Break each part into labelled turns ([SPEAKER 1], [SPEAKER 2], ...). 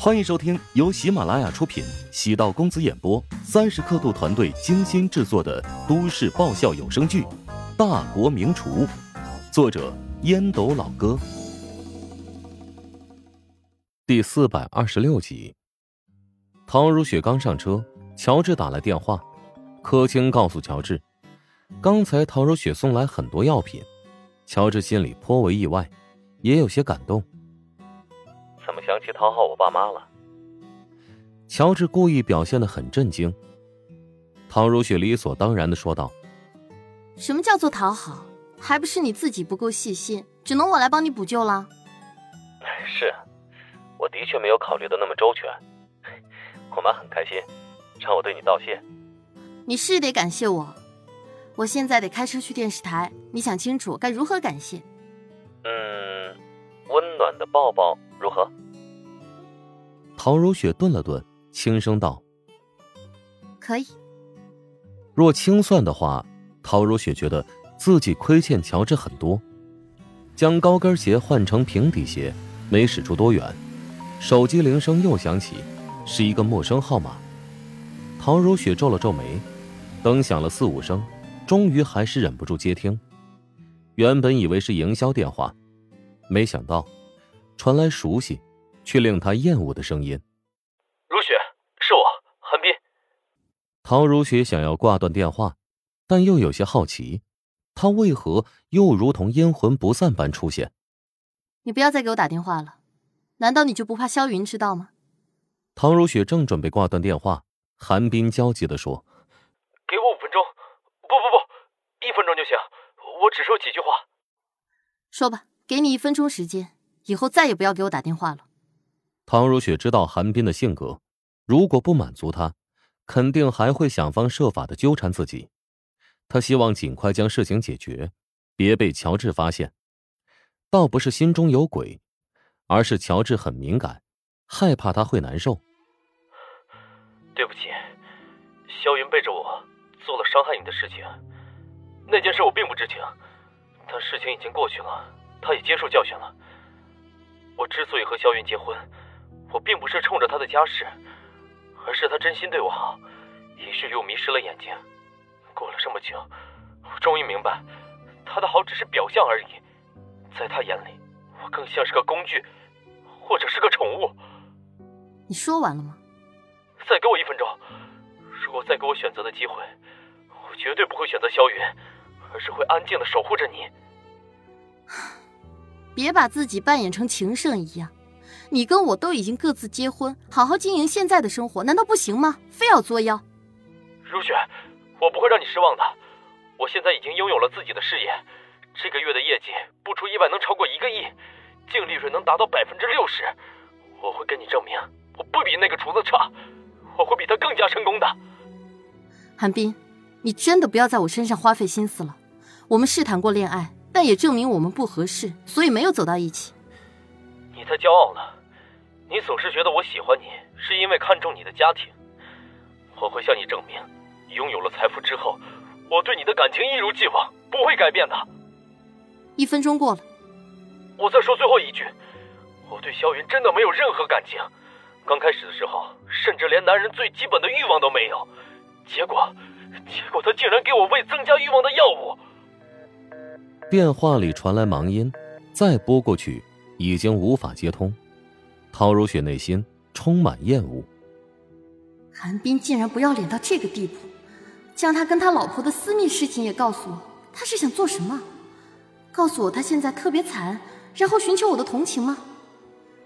[SPEAKER 1] 欢迎收听由喜马拉雅出品、喜道公子演播、三十刻度团队精心制作的都市爆笑有声剧《大国名厨》，作者烟斗老哥，第四百二十六集。陶如雪刚上车，乔治打来电话，柯青告诉乔治，刚才陶如雪送来很多药品，乔治心里颇为意外，也有些感动。
[SPEAKER 2] 怎么想起讨好我爸妈了？
[SPEAKER 1] 乔治故意表现的很震惊。唐如雪理所当然的说道：“
[SPEAKER 3] 什么叫做讨好？还不是你自己不够细心，只能我来帮你补救了。”
[SPEAKER 2] 是，我的确没有考虑的那么周全。我妈很开心，让我对你道谢。
[SPEAKER 3] 你是得感谢我。我现在得开车去电视台，你想清楚该如何感谢。
[SPEAKER 2] 嗯，温暖的抱抱。如何？
[SPEAKER 1] 陶如雪顿了顿，轻声道：“
[SPEAKER 3] 可以。”
[SPEAKER 1] 若清算的话，陶如雪觉得自己亏欠乔治很多。将高跟鞋换成平底鞋，没使出多远，手机铃声又响起，是一个陌生号码。陶如雪皱了皱眉，等响了四五声，终于还是忍不住接听。原本以为是营销电话，没想到。传来熟悉，却令他厌恶的声音：“
[SPEAKER 2] 如雪，是我，韩冰。”
[SPEAKER 1] 陶如雪想要挂断电话，但又有些好奇，他为何又如同阴魂不散般出现？
[SPEAKER 3] 你不要再给我打电话了，难道你就不怕萧云知道吗？
[SPEAKER 1] 唐如雪正准备挂断电话，韩冰焦急的说：“
[SPEAKER 2] 给我五分钟，不不不，一分钟就行，我只说几句话。”
[SPEAKER 3] 说吧，给你一分钟时间。以后再也不要给我打电话了。
[SPEAKER 1] 唐如雪知道韩冰的性格，如果不满足他，肯定还会想方设法的纠缠自己。她希望尽快将事情解决，别被乔治发现。倒不是心中有鬼，而是乔治很敏感，害怕他会难受。
[SPEAKER 2] 对不起，萧云背着我做了伤害你的事情。那件事我并不知情，但事情已经过去了，他也接受教训了。我之所以和萧云结婚，我并不是冲着他的家世，而是他真心对我好，以至于我迷失了眼睛。过了这么久，我终于明白，他的好只是表象而已，在他眼里，我更像是个工具，或者是个宠物。
[SPEAKER 3] 你说完了吗？
[SPEAKER 2] 再给我一分钟，如果再给我选择的机会，我绝对不会选择萧云，而是会安静的守护着你。
[SPEAKER 3] 别把自己扮演成情圣一样，你跟我都已经各自结婚，好好经营现在的生活，难道不行吗？非要作妖？
[SPEAKER 2] 如雪，我不会让你失望的。我现在已经拥有了自己的事业，这个月的业绩不出意外能超过一个亿，净利润能达到百分之六十。我会跟你证明，我不比那个厨子差，我会比他更加成功的。
[SPEAKER 3] 韩冰，你真的不要在我身上花费心思了。我们试谈过恋爱。但也证明我们不合适，所以没有走到一起。
[SPEAKER 2] 你太骄傲了，你总是觉得我喜欢你是因为看重你的家庭。我会向你证明，拥有了财富之后，我对你的感情一如既往，不会改变的。
[SPEAKER 3] 一分钟过了，
[SPEAKER 2] 我再说最后一句，我对萧云真的没有任何感情。刚开始的时候，甚至连男人最基本的欲望都没有。结果，结果他竟然给我喂增加欲望的药物。
[SPEAKER 1] 电话里传来忙音，再拨过去已经无法接通。陶如雪内心充满厌恶。
[SPEAKER 3] 韩冰竟然不要脸到这个地步，将他跟他老婆的私密事情也告诉我，他是想做什么？告诉我他现在特别惨，然后寻求我的同情吗？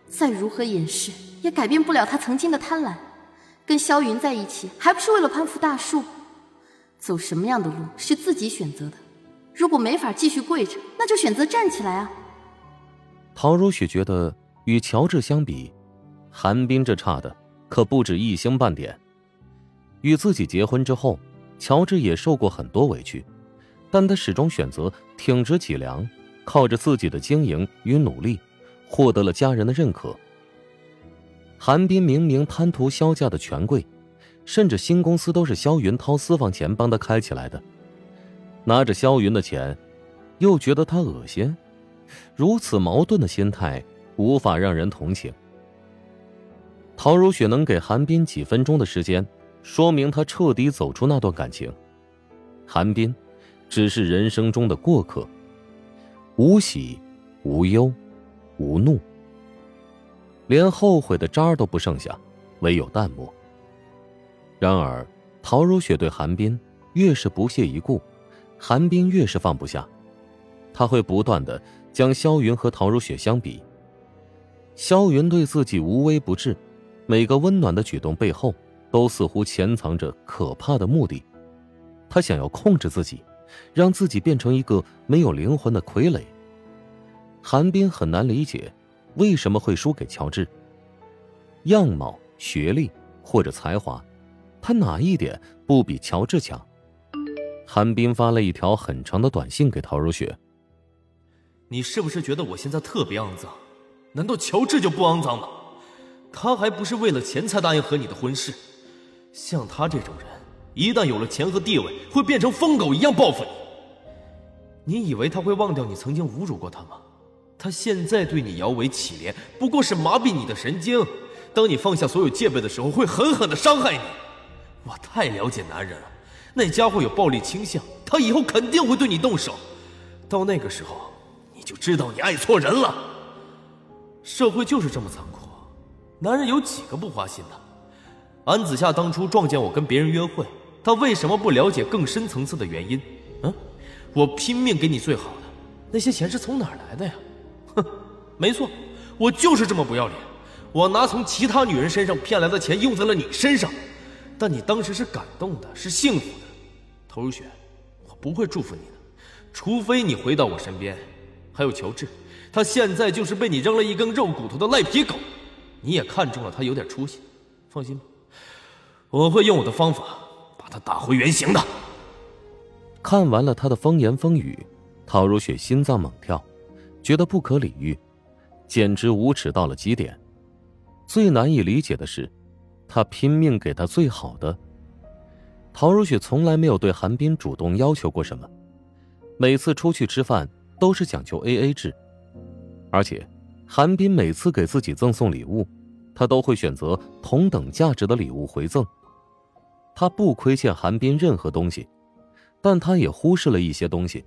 [SPEAKER 3] 再如何掩饰，也改变不了他曾经的贪婪。跟萧云在一起，还不是为了攀附大树？走什么样的路是自己选择的。如果没法继续跪着，那就选择站起来啊！
[SPEAKER 1] 陶如雪觉得，与乔治相比，韩冰这差的可不止一星半点。与自己结婚之后，乔治也受过很多委屈，但他始终选择挺直脊梁，靠着自己的经营与努力，获得了家人的认可。韩冰明明贪图萧家的权贵，甚至新公司都是萧云掏私房钱帮他开起来的。拿着萧云的钱，又觉得他恶心，如此矛盾的心态无法让人同情。陶如雪能给韩冰几分钟的时间，说明她彻底走出那段感情。韩冰，只是人生中的过客，无喜，无忧，无怒，连后悔的渣儿都不剩下，唯有淡漠。然而，陶如雪对韩冰越是不屑一顾，韩冰越是放不下，他会不断的将萧云和陶如雪相比。萧云对自己无微不至。每个温暖的举动背后，都似乎潜藏着可怕的目的。他想要控制自己，让自己变成一个没有灵魂的傀儡。韩冰很难理解，为什么会输给乔治。样貌、学历或者才华，他哪一点不比乔治强？韩冰发了一条很长的短信给陶如雪：“
[SPEAKER 2] 你是不是觉得我现在特别肮脏？难道乔治就不肮脏吗？”他还不是为了钱才答应和你的婚事，像他这种人，一旦有了钱和地位，会变成疯狗一样报复你。你以为他会忘掉你曾经侮辱过他吗？他现在对你摇尾乞怜，不过是麻痹你的神经。当你放下所有戒备的时候，会狠狠的伤害你。我太了解男人了，那家伙有暴力倾向，他以后肯定会对你动手。到那个时候，你就知道你爱错人了。社会就是这么残酷。男人有几个不花心的？安子夏当初撞见我跟别人约会，他为什么不了解更深层次的原因？嗯，我拼命给你最好的，那些钱是从哪儿来的呀？哼，没错，我就是这么不要脸。我拿从其他女人身上骗来的钱用在了你身上，但你当时是感动的，是幸福的。陶如雪，我不会祝福你的，除非你回到我身边。还有乔治，他现在就是被你扔了一根肉骨头的赖皮狗。你也看中了他有点出息，放心吧，我会用我的方法把他打回原形的。
[SPEAKER 1] 看完了他的风言风语，陶如雪心脏猛跳，觉得不可理喻，简直无耻到了极点。最难以理解的是，他拼命给他最好的。陶如雪从来没有对韩冰主动要求过什么，每次出去吃饭都是讲究 A A 制，而且。韩冰每次给自己赠送礼物，他都会选择同等价值的礼物回赠。他不亏欠韩冰任何东西，但他也忽视了一些东西。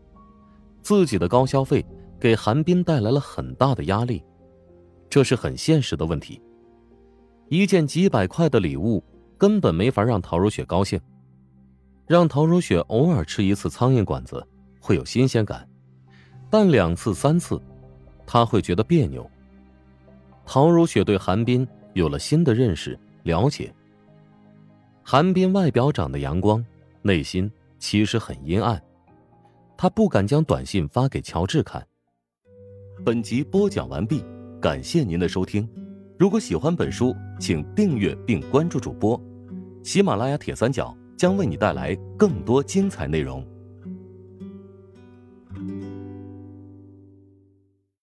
[SPEAKER 1] 自己的高消费给韩冰带来了很大的压力，这是很现实的问题。一件几百块的礼物根本没法让陶如雪高兴，让陶如雪偶尔吃一次苍蝇馆子会有新鲜感，但两次三次，他会觉得别扭。陶如雪对韩冰有了新的认识、了解。韩冰外表长得阳光，内心其实很阴暗。他不敢将短信发给乔治看。本集播讲完毕，感谢您的收听。如果喜欢本书，请订阅并关注主播。喜马拉雅铁三角将为你带来更多精彩内容。